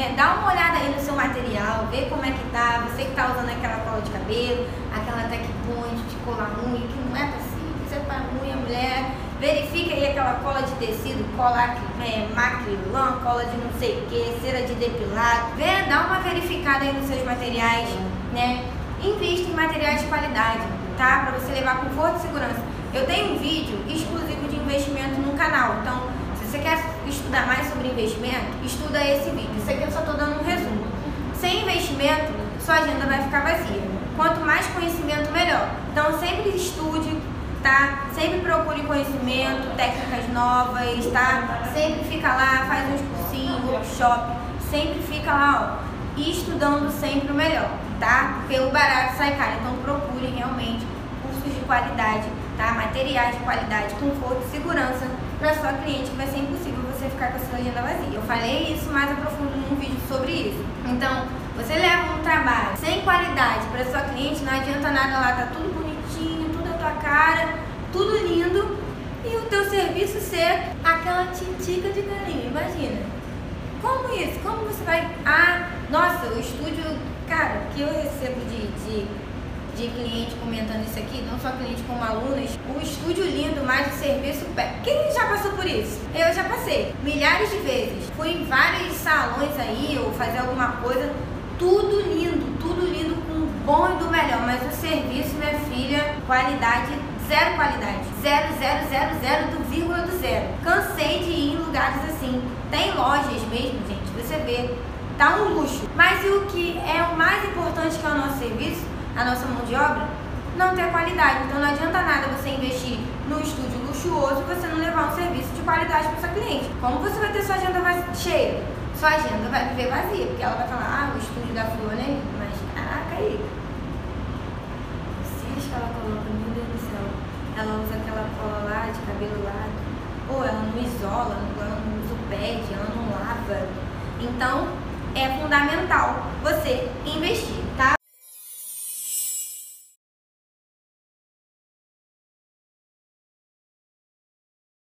né? Dá uma olhada aí no seu material, vê como é que tá, você que tá usando aquela cola de cabelo, aquela tech point de colar unha, que não é possível, você para unha, mulher, verifica aí aquela cola de tecido, cola é, macrilã, cola de não sei o que, cera de depilado, vê, dá uma verificada aí nos seus materiais, né? Invista em materiais de qualidade, tá? Para você levar conforto e segurança. Eu tenho um vídeo exclusivo de investimento no canal, então estudar mais sobre investimento, estuda esse vídeo. Isso aqui eu só estou dando um resumo. Sem investimento, sua agenda vai ficar vazia. Quanto mais conhecimento, melhor. Então sempre estude, tá? Sempre procure conhecimento, técnicas novas, tá? Sempre fica lá, faz uns cursinhos, workshop, sempre fica lá, ó, estudando sempre o melhor, tá? Porque o barato sai caro, então procure realmente cursos de qualidade, tá? Materiais de qualidade, conforto e segurança para sua cliente, vai ser impossível você ficar com a sua agenda vazia. Eu falei isso mais a profundo num vídeo sobre isso. Então, você leva um trabalho sem qualidade para sua cliente, não adianta nada lá, tá tudo bonitinho, tudo a tua cara, tudo lindo, e o teu serviço ser aquela titica de carinho, imagina. Como isso? Como você vai. Ah, nossa, o estúdio, cara, que eu recebo de, de de cliente comentando isso aqui, não só cliente como alunos, o estúdio lindo, mas o serviço pé. Quem já passou por isso? Eu já passei milhares de vezes. Fui em vários salões aí, ou fazer alguma coisa, tudo lindo, tudo lindo, com bom e do melhor, mas o serviço, minha filha, qualidade zero qualidade. Zero, zero, zero, zero, do vírgula do zero. Cansei de ir em lugares assim. Tem lojas mesmo, gente, você vê. Tá um luxo. Mas o que é o mais importante que é o nosso serviço a nossa mão de obra, não ter qualidade. Então não adianta nada você investir no estúdio luxuoso e você não levar um serviço de qualidade para o seu cliente. Como você vai ter sua agenda cheia? Sua agenda vai viver vazia, porque ela vai falar, ah, o estúdio da fulana é lindo, mas caraca aí. Vocês que ela coloca, meu Deus do céu. Ela usa aquela cola lá de cabelo lá. Ou ela não isola, ela não usa o pad, ela não lava. Então, é fundamental você investir.